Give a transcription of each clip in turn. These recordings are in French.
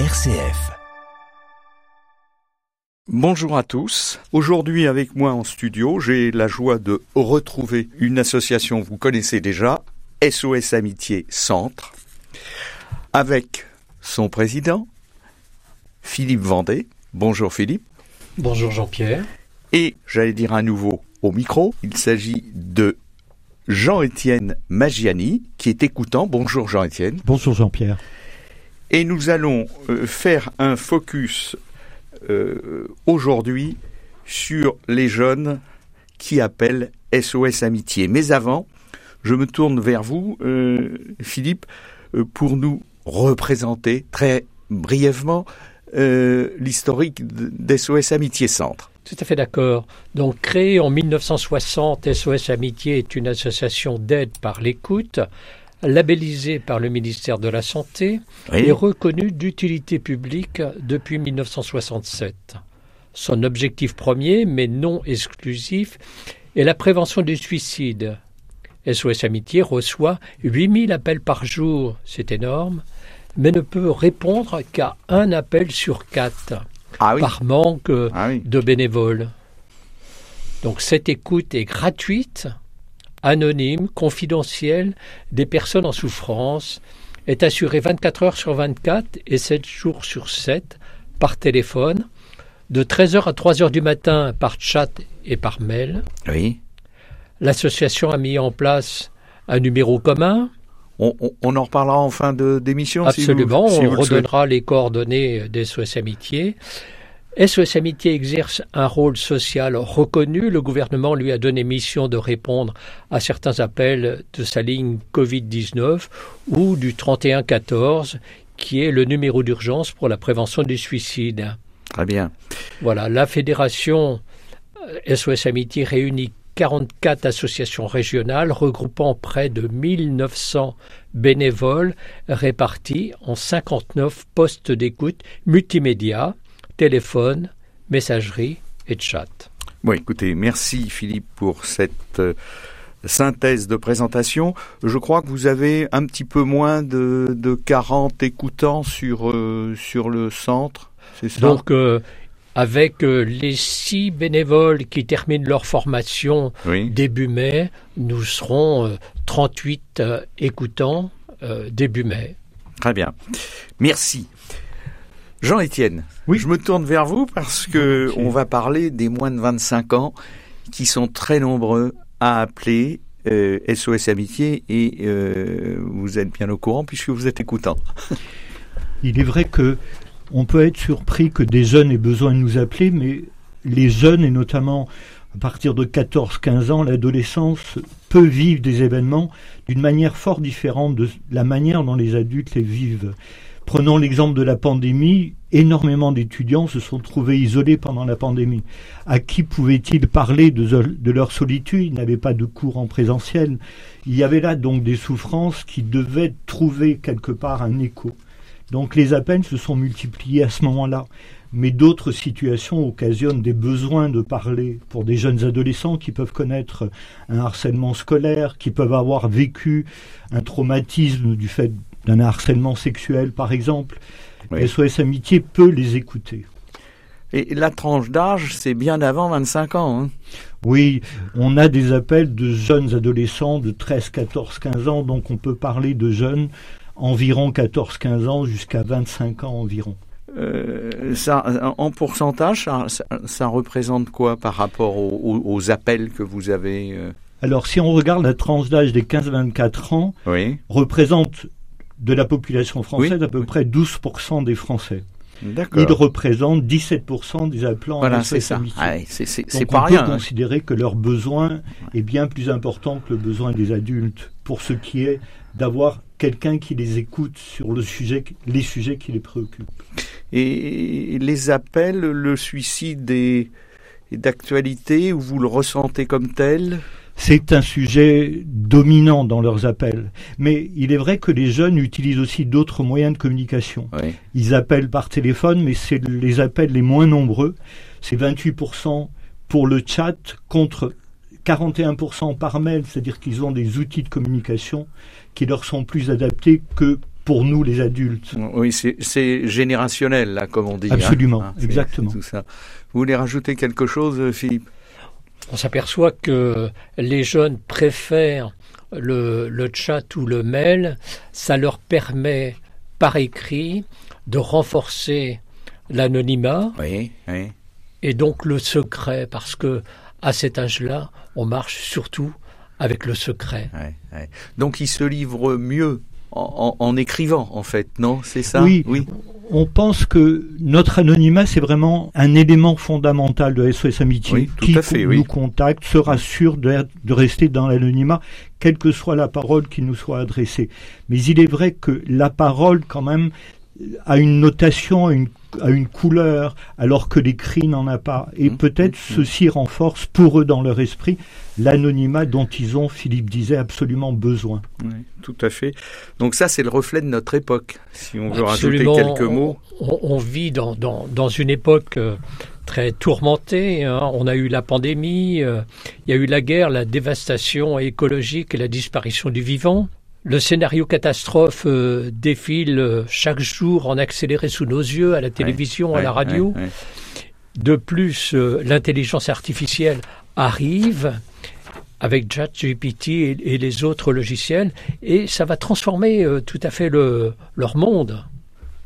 RCF. Bonjour à tous. Aujourd'hui avec moi en studio, j'ai la joie de retrouver une association que vous connaissez déjà, SOS Amitié Centre, avec son président, Philippe Vendée. Bonjour Philippe. Bonjour Jean-Pierre. Et j'allais dire à nouveau au micro, il s'agit de Jean-Étienne Magiani, qui est écoutant. Bonjour Jean-Étienne. Bonjour Jean-Pierre. Et nous allons euh, faire un focus euh, aujourd'hui sur les jeunes qui appellent SOS Amitié. Mais avant, je me tourne vers vous, euh, Philippe, pour nous représenter très brièvement l'historique d'SOS Amitié Centre. Tout à fait d'accord. Donc, créé en 1960, SOS Amitié est une association d'aide par l'écoute labellisé par le ministère de la Santé et reconnu d'utilité publique depuis 1967. Son objectif premier, mais non exclusif, est la prévention du suicide. SOS Amitié reçoit 8000 appels par jour, c'est énorme, mais ne peut répondre qu'à un appel sur quatre, ah par manque ah de bénévoles. Donc cette écoute est gratuite anonyme, confidentiel des personnes en souffrance, est assuré 24 heures sur 24 et 7 jours sur 7 par téléphone, de 13h à 3h du matin par chat et par mail. Oui. L'association a mis en place un numéro commun. On, en reparlera en fin d'émission. Absolument, si on redonnera les coordonnées des SOS Amitié. SOS Amitié exerce un rôle social reconnu. Le gouvernement lui a donné mission de répondre à certains appels de sa ligne Covid-19 ou du 3114, qui est le numéro d'urgence pour la prévention du suicide. Très bien. Voilà, la fédération SOS Amitié réunit 44 associations régionales regroupant près de 1900 bénévoles répartis en 59 postes d'écoute multimédia téléphone, messagerie et chat. Bon, écoutez, merci Philippe pour cette euh, synthèse de présentation. Je crois que vous avez un petit peu moins de, de 40 écoutants sur, euh, sur le centre, c'est ça? Donc, euh, avec les six bénévoles qui terminent leur formation début mai, nous serons 38 écoutants début mai. Très bien. Merci. Jean-Étienne, oui. je me tourne vers vous parce que on va parler des moins de 25 ans qui sont très nombreux à appeler SOS euh, Amitié et euh, vous êtes bien au courant puisque vous êtes écoutant. Il est vrai que on peut être surpris que des jeunes aient besoin de nous appeler, mais les jeunes et notamment à partir de 14-15 ans, l'adolescence peut vivre des événements d'une manière fort différente de la manière dont les adultes les vivent. Prenons l'exemple de la pandémie, énormément d'étudiants se sont trouvés isolés pendant la pandémie. À qui pouvaient-ils parler de, leur solitude? Ils n'avaient pas de cours en présentiel. Il y avait là donc des souffrances qui devaient trouver quelque part un écho. Donc les appels se sont multipliés à ce moment-là. Mais d'autres situations occasionnent des besoins de parler pour des jeunes adolescents qui peuvent connaître un harcèlement scolaire, qui peuvent avoir vécu un traumatisme du fait d'un harcèlement sexuel, par exemple. SOS Amitié peut les écouter. Et la tranche d'âge, c'est bien avant 25 ans. Hein. oui, on a des appels de jeunes adolescents de 13, 14, 15 ans, donc on peut parler de jeunes environ 14, 15 ans jusqu'à 25 ans environ. Euh, ça, en pourcentage, ça, représente quoi par rapport aux, appels que vous avez euh? Alors, si on regarde la tranche d'âge des 15-24 ans, représente de la population française, à peu près 12% des Français. Ils représentent 17% des appelants voilà, c'est ça. Ah, c'est pas on peut hein. considérer que leur besoin est bien plus important que le besoin des adultes pour ce qui est d'avoir quelqu'un qui les écoute sur le sujet, les sujets qui les préoccupent. Et les appels, le suicide est d'actualité ou vous le ressentez comme tel? C'est un sujet dominant dans leurs appels. Mais il est vrai que les jeunes utilisent aussi d'autres moyens de communication. Ils appellent par téléphone, mais c'est les appels les moins nombreux. C'est 28% pour le chat contre 41% par mail, c'est-à-dire qu'ils ont des outils de communication qui leur sont plus adaptés que pour nous les adultes. Oui, c'est générationnel, là, comme on dit. Hein. Absolument, hein, exactement. Tout ça. Vous voulez rajouter quelque chose, Philippe? On s'aperçoit que les jeunes préfèrent le, le chat ou le mail. Ça leur permet, par écrit, de renforcer l'anonymat. Oui, oui. Et donc le secret, parce que à cet âge-là, on marche surtout avec le secret. Donc il se livre mieux en, écrivant, en fait, non C'est ça oui, oui. On pense que notre anonymat, c'est vraiment un élément fondamental de SOS Amitié. qui nous contacte se rassure de, de rester dans l'anonymat, quelle que soit la parole qui nous soit adressée. Mais il est vrai que la parole, quand même, a une notation, une à une couleur, alors que l'écrit n'en a pas. Et mmh. peut-être mmh. ceci renforce pour eux dans leur esprit l'anonymat dont ils ont, Philippe disait, absolument besoin. Oui, tout à fait. Donc ça, c'est le reflet de notre époque, si on veut rajouter quelques mots. On, vit dans, dans, dans, une époque euh, très tourmentée. Hein. On a eu la pandémie, euh, il y a eu la guerre, la dévastation écologique et la disparition du vivant. Le scénario catastrophe euh, défile euh, chaque jour en accéléré sous nos yeux, à la télévision, à la radio. de plus, euh, l'intelligence artificielle arrive avec ChatGPT et, et, les autres logiciels, et ça va transformer tout à fait le, leur monde.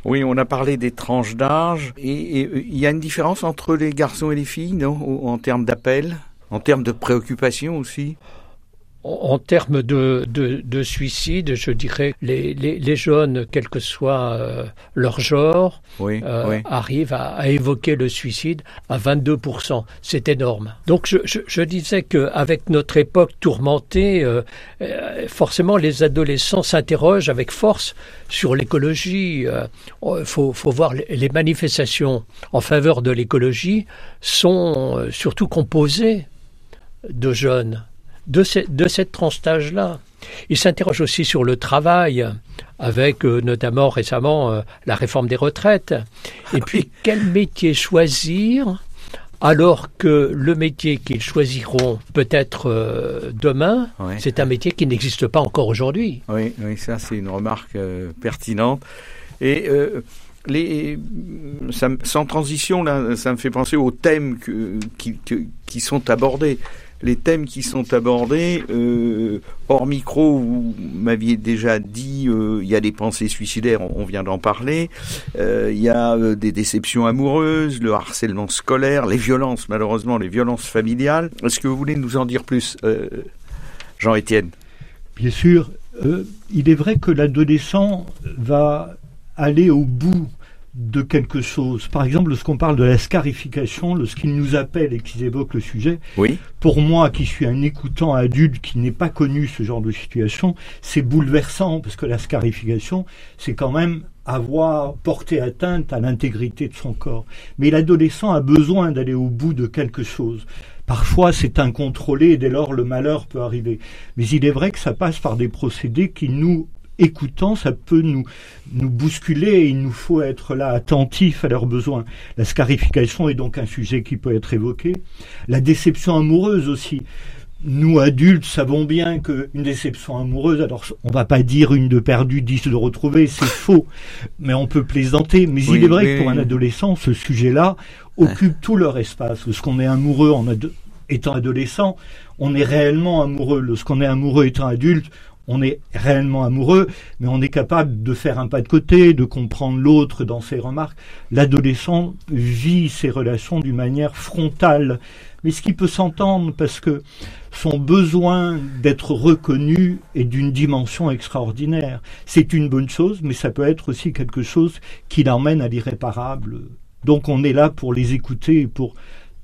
Oui, on a parlé des tranches d'âge, et il y a une différence entre les garçons et les filles, non, en termes d'appels, en termes de préoccupations aussi? En termes de, de, suicide, je dirais les, les, jeunes, quel que soit euh, leur genre, euh, arrivent à, évoquer le suicide à 22%. C'est énorme. Donc je, je, disais qu'avec notre époque tourmentée, euh, forcément les adolescents s'interrogent avec force sur l'écologie. Il faut, faut voir les manifestations en faveur de l'écologie sont surtout composées de jeunes de, de cette tranche d'âge-là. Il s'interroge aussi sur le travail, avec euh, notamment récemment euh, la réforme des retraites. Et puis, quel métier choisir alors que le métier qu'ils choisiront peut-être euh, demain, c'est un métier qui n'existe pas encore aujourd'hui. Oui, oui, ça c'est une remarque pertinente. Et les, sans transition, là, ça me fait penser aux thèmes qui, qui sont abordés les thèmes qui sont abordés. Euh, hors micro, vous m'aviez déjà dit, euh, il y a des pensées suicidaires, on, vient d'en parler. Euh, il y a des déceptions amoureuses, le harcèlement scolaire, les violences, malheureusement, les violences familiales. Est-ce que vous voulez nous en dire plus, Jean-Étienne? Bien sûr. il est vrai que l'adolescent va aller au bout de quelque chose. Par exemple, lorsqu'on parle de la scarification, lorsqu'ils nous appellent et qu'ils évoquent le sujet, oui. pour moi, qui suis un écoutant adulte qui n'ai pas connu ce genre de situation, c'est bouleversant parce que la scarification, c'est quand même avoir porté atteinte à l'intégrité de son corps. Mais l'adolescent a besoin d'aller au bout de quelque chose. Parfois, c'est incontrôlé et dès lors le malheur peut arriver. Mais il est vrai que ça passe par des procédés qui nous écoutant, ça peut nous, nous bousculer et il nous faut être là attentifs à leurs besoins. La scarification est donc un sujet qui peut être évoqué. La déception amoureuse aussi. Nous, adultes, savons bien qu'une déception amoureuse, alors on va pas dire une de perdue, dix de retrouvée, c'est faux, mais on peut plaisanter. Mais il est vrai que pour un adolescent, ce sujet-là occupe tout leur espace. Lorsqu'on est amoureux en étant adolescent, on est réellement amoureux. Lorsqu'on est amoureux étant adulte, on est réellement amoureux, mais on est capable de faire un pas de côté, de comprendre l'autre dans ses remarques. L'adolescent vit ses relations d'une manière frontale, mais ce qui peut s'entendre parce que son besoin d'être reconnu est d'une dimension extraordinaire. C'est une bonne chose, mais ça peut être aussi quelque chose qui l'emmène à l'irréparable. Donc on est là pour les écouter pour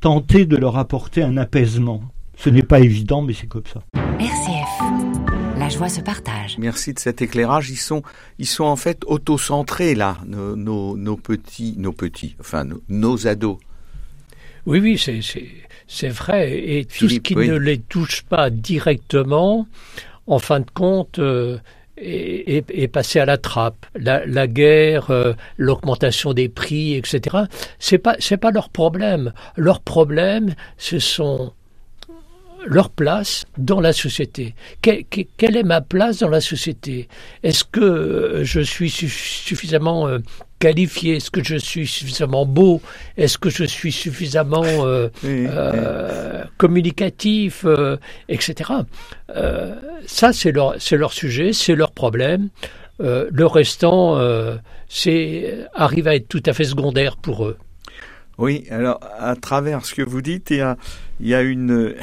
tenter de leur apporter un apaisement. Ce n'est pas évident, mais c'est comme ça. RCF. La joie se partage. Merci de cet éclairage. Ils sont, ils sont en fait auto-centrés là, nos, nos, petits, nos petits, enfin nos, ados. Oui, oui, c'est, c'est, vrai. Et tout ce qui ne les touche pas directement, en fin de compte, euh, est, passé à la trappe. La, guerre, euh, l'augmentation des prix, etc. C'est pas, c'est pas leur problème. Leur problème, ce sont leur place dans la société. quelle est ma place dans la société? Est-ce que je suis suffisamment qualifié? Est-ce que je suis suffisamment beau? Est-ce que je suis suffisamment communicatif Etc. ça, c'est leur, leur sujet, c'est leur problème. le restant, c'est arrive à être tout à fait secondaire pour eux. Oui, alors à travers ce que vous dites, il y a, il y a une,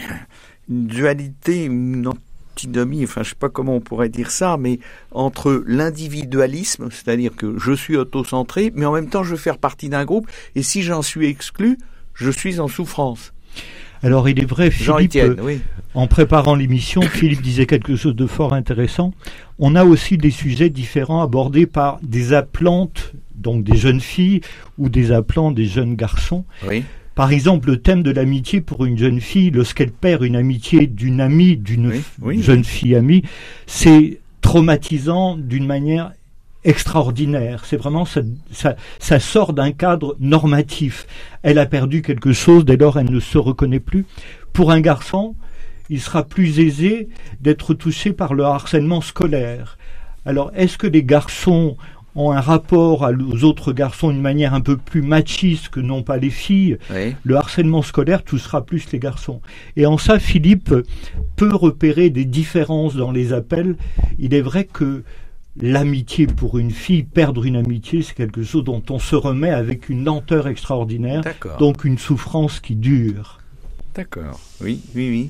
dualité, une antinomie, enfin je sais pas comment on pourrait dire ça, mais entre l'individualisme, c'est-à-dire que je suis autocentré, mais en même temps je veux faire partie d'un groupe, et si j'en suis exclu, je suis en souffrance. Alors il est vrai, Philippe, oui. en préparant l'émission, Philippe disait quelque chose de fort intéressant. On a aussi des sujets différents abordés par des applantes donc des jeunes filles ou des appelants des jeunes garçons. Par exemple, le thème de l'amitié pour une jeune fille, lorsqu'elle perd une amitié d'une amie, d'une jeune fille amie, c'est traumatisant d'une manière extraordinaire. C'est vraiment ça, ça sort d'un cadre normatif. Elle a perdu quelque chose, dès lors elle ne se reconnaît plus. Pour un garçon, il sera plus aisé d'être touché par le harcèlement scolaire. Alors, est-ce que les garçons ont un rapport aux autres garçons d'une manière un peu plus machiste que non pas les filles, le harcèlement scolaire touchera plus les garçons. Et en ça, Philippe peut repérer des différences dans les appels. Il est vrai que l'amitié pour une fille, perdre une amitié, c'est quelque chose dont on se remet avec une lenteur extraordinaire, donc une souffrance qui dure. D'accord, oui, oui, oui.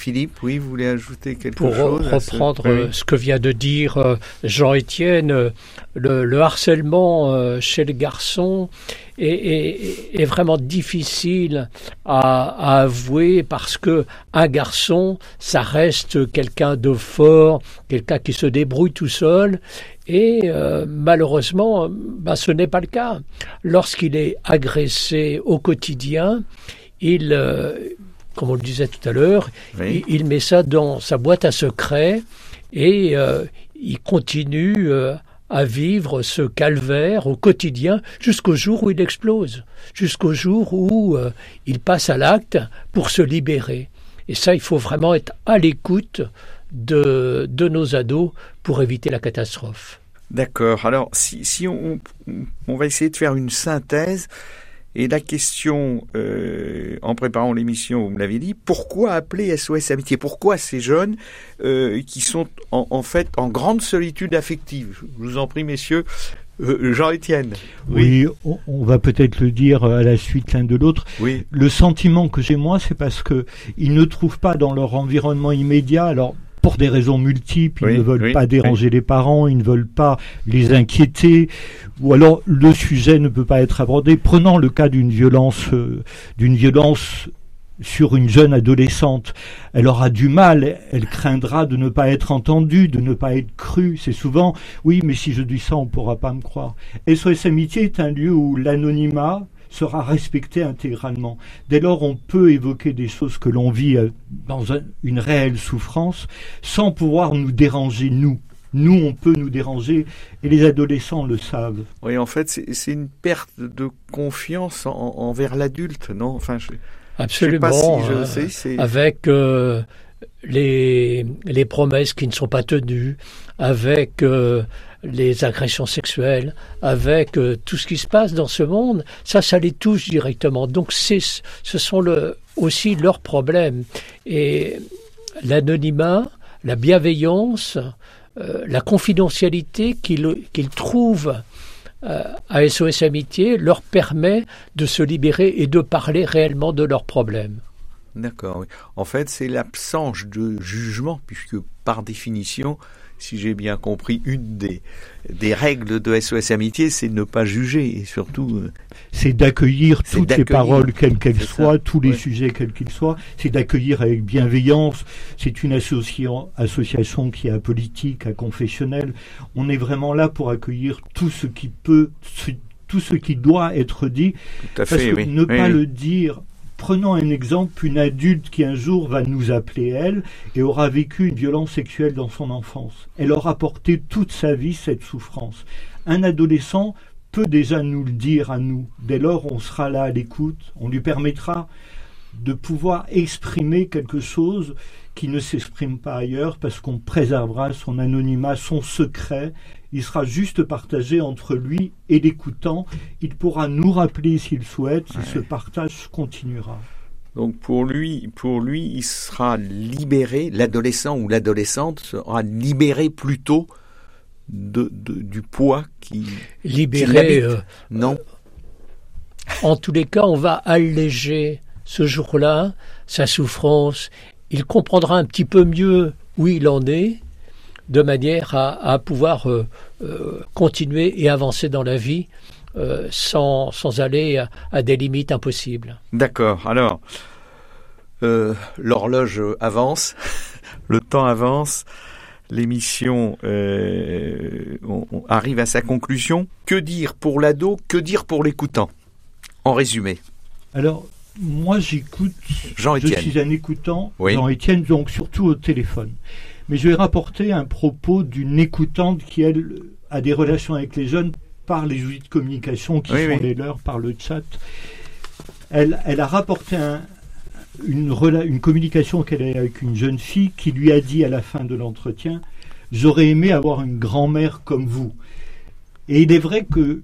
Philippe, oui, vous voulez ajouter quelque chose Pour reprendre ce... que vient de dire euh, Jean-Étienne, euh, le, harcèlement euh, chez les garçons est, vraiment difficile à, avouer parce que un garçon, ça reste quelqu'un de fort, quelqu'un qui se débrouille tout seul. Et malheureusement, bah, ce n'est pas le cas. Lorsqu'il est agressé au quotidien, il comme on le disait tout à l'heure, il, met ça dans sa boîte à secrets et euh, il continue euh, à vivre ce calvaire au quotidien jusqu'au jour où il explose, jusqu'au jour où euh, il passe à l'acte pour se libérer. Et ça, il faut vraiment être à l'écoute de, de nos ados pour éviter la catastrophe. D'accord. Alors, si, si on, on, va essayer de faire une synthèse, et la question, euh, en préparant l'émission, vous me l'avez dit, pourquoi appeler SOS Amitié? Pourquoi ces jeunes euh, qui sont en, fait en grande solitude affective? Je vous en prie, messieurs. Euh, Jean-Étienne. Oui, on, va peut-être le dire à la suite l'un de l'autre. Oui. Le sentiment que j'ai moi, c'est parce que ils ne trouvent pas dans leur environnement immédiat. Alors pour des raisons multiples, ils ne veulent pas déranger les parents, ils ne veulent pas les inquiéter, ou alors le sujet ne peut pas être abordé. Prenons le cas d'une violence, euh, d'une violence sur une jeune adolescente. Elle aura du mal, elle craindra de ne pas être entendue, de ne pas être crue. C'est souvent, oui, mais si je dis ça, on ne pourra pas me croire. SOS Amitié est un lieu où l'anonymat, sera respecté intégralement. Dès lors, on peut évoquer des choses que l'on vit euh, dans une réelle souffrance sans pouvoir nous déranger, nous. Nous, on peut nous déranger et les adolescents le savent. Oui, en fait, c'est une perte de confiance envers l'adulte, non? Enfin, je, Absolument. sais si je euh, avec euh, les, les promesses qui ne sont pas tenues, avec les agressions sexuelles, avec euh, tout ce qui se passe dans ce monde, ça, ça les touche directement. Donc ce sont le, aussi leurs problèmes. Et l'anonymat, la bienveillance, euh, la confidentialité qu'ils trouvent euh, à SOS Amitié leur permet de se libérer et de parler réellement de leurs problèmes. D'accord. En fait, c'est l'absence de jugement, puisque par définition, si j'ai bien compris, une des, des règles de SOS Amitié, c'est de ne pas juger et surtout. Euh, c'est d'accueillir toutes les paroles, quelles qu'elles soient, tous les sujets, quels qu'ils soient. C'est d'accueillir avec bienveillance. C'est une association, association qui est apolitique, confessionnelle. On est vraiment là pour accueillir tout ce qui peut, tout ce qui doit être dit. Tout à fait, parce que ne pas le dire Prenons un exemple, une adulte qui un jour va nous appeler elle et aura vécu une violence sexuelle dans son enfance. Elle aura porté toute sa vie cette souffrance. Un adolescent peut déjà nous le dire à nous. Dès lors, on sera là à l'écoute, on lui permettra de pouvoir exprimer quelque chose qui ne s'exprime pas ailleurs parce qu'on préservera son anonymat, son secret. Il sera juste partagé entre lui et l'écoutant. Il pourra nous rappeler s'il souhaite et ce partage continuera. Donc pour lui, pour lui, il sera libéré, l'adolescent ou l'adolescente sera libéré plutôt de, du poids qui libéré. Euh, non. En tous les cas, on va alléger ce jour-là sa souffrance. Il comprendra un petit peu mieux où il en est, de manière à, pouvoir euh, euh, continuer et avancer dans la vie euh, sans, sans, aller à, des limites impossibles. D'accord. Alors, l'horloge avance, le temps avance l'émission arrive à sa conclusion. Que dire pour l'ado Que dire pour l'écoutant? En résumé. Alors, moi j'écoute. Jean Je suis un écoutant. Jean-Étienne, donc surtout au téléphone. Mais je vais rapporter un propos d'une écoutante qui, elle, a des relations avec les jeunes par les outils de communication qui sont les leurs, par le chat. Elle, elle a rapporté une, une communication qu'elle a avec une jeune fille qui lui a dit à la fin de l'entretien J'aurais aimé avoir une grand-mère comme vous. Et il est vrai que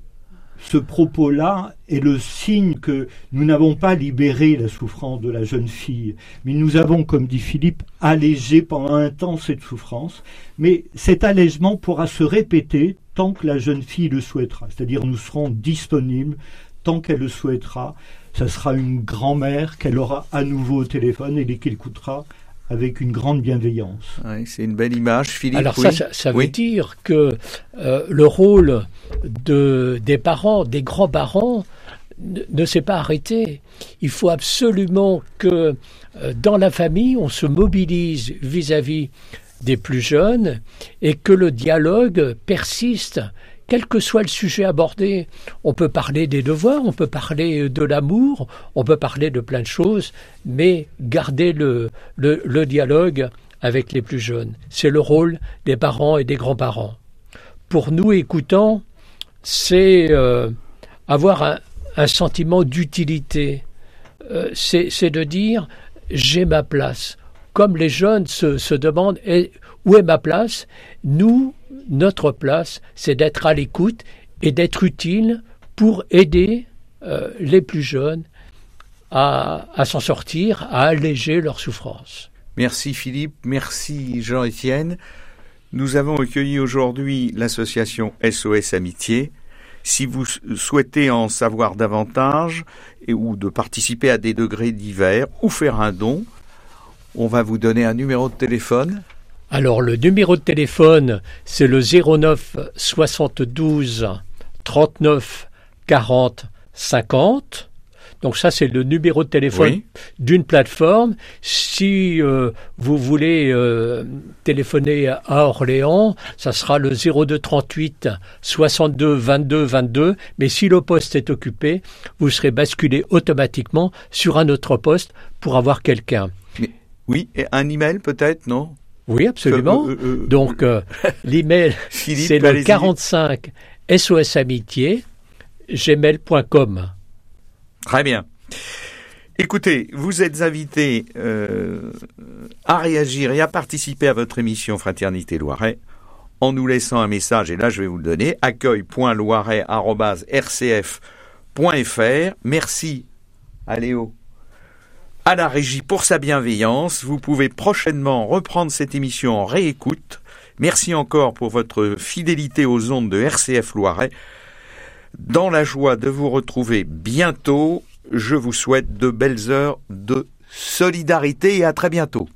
ce propos-là est le signe que nous n'avons pas libéré la souffrance de la jeune fille, mais nous avons, comme dit Philippe, allégé pendant un temps cette souffrance. Mais cet allègement pourra se répéter tant que la jeune fille le souhaitera. C'est-à-dire nous serons disponibles tant qu'elle le souhaitera. Ça sera une grand-mère qu'elle aura à nouveau au téléphone et qu'elle écoutera avec une grande bienveillance. c'est une belle image, Philippe. Alors ça, ça, veut dire que euh, le rôle de, des parents, des grands-parents, ne, s'est pas arrêté. Il faut absolument que euh, dans la famille, on se mobilise vis-à-vis des plus jeunes et que le dialogue persiste quel que soit le sujet abordé. On peut parler des devoirs, on peut parler de l'amour, on peut parler de plein de choses, mais garder le, le, dialogue avec les plus jeunes. C'est le rôle des parents et des grands-parents. Pour nous écoutants, c'est euh, avoir un, sentiment d'utilité. Euh, c'est de dire j'ai ma place. Comme les jeunes se, se demandent où est ma place, nous, notre place, c'est d'être à l'écoute et d'être utile pour aider euh, les plus jeunes à, s'en sortir, à alléger leur souffrance. Merci Philippe, merci Jean-Étienne. Nous avons accueilli aujourd'hui l'association SOS Amitié. Si vous souhaitez en savoir davantage ou de participer à des degrés divers ou faire un don, on va vous donner un numéro de téléphone alors le numéro de téléphone, c'est le 09 72 39 40 50. Donc ça, c'est le numéro de téléphone d'une plateforme. Si euh, vous voulez euh, téléphoner à Orléans, ça sera le 02 38 62 22 22. Mais si le poste est occupé, vous serez basculé automatiquement sur un autre poste pour avoir quelqu'un. Oui, et un email peut-être, non? Oui, absolument. Euh, euh, euh, Donc, l'email, c'est le 45 SOS Amitié, gmail.com. Très bien. Écoutez, vous êtes invité à réagir et à participer à votre émission Fraternité Loiret en nous laissant un message, et là je vais vous le donner, accueil.loiret.rcf.fr. Merci à Léo à la régie pour sa bienveillance. Vous pouvez prochainement reprendre cette émission en réécoute. Merci encore pour votre fidélité aux ondes de RCF Loiret. Dans la joie de vous retrouver bientôt, je vous souhaite de belles heures de solidarité et à très bientôt.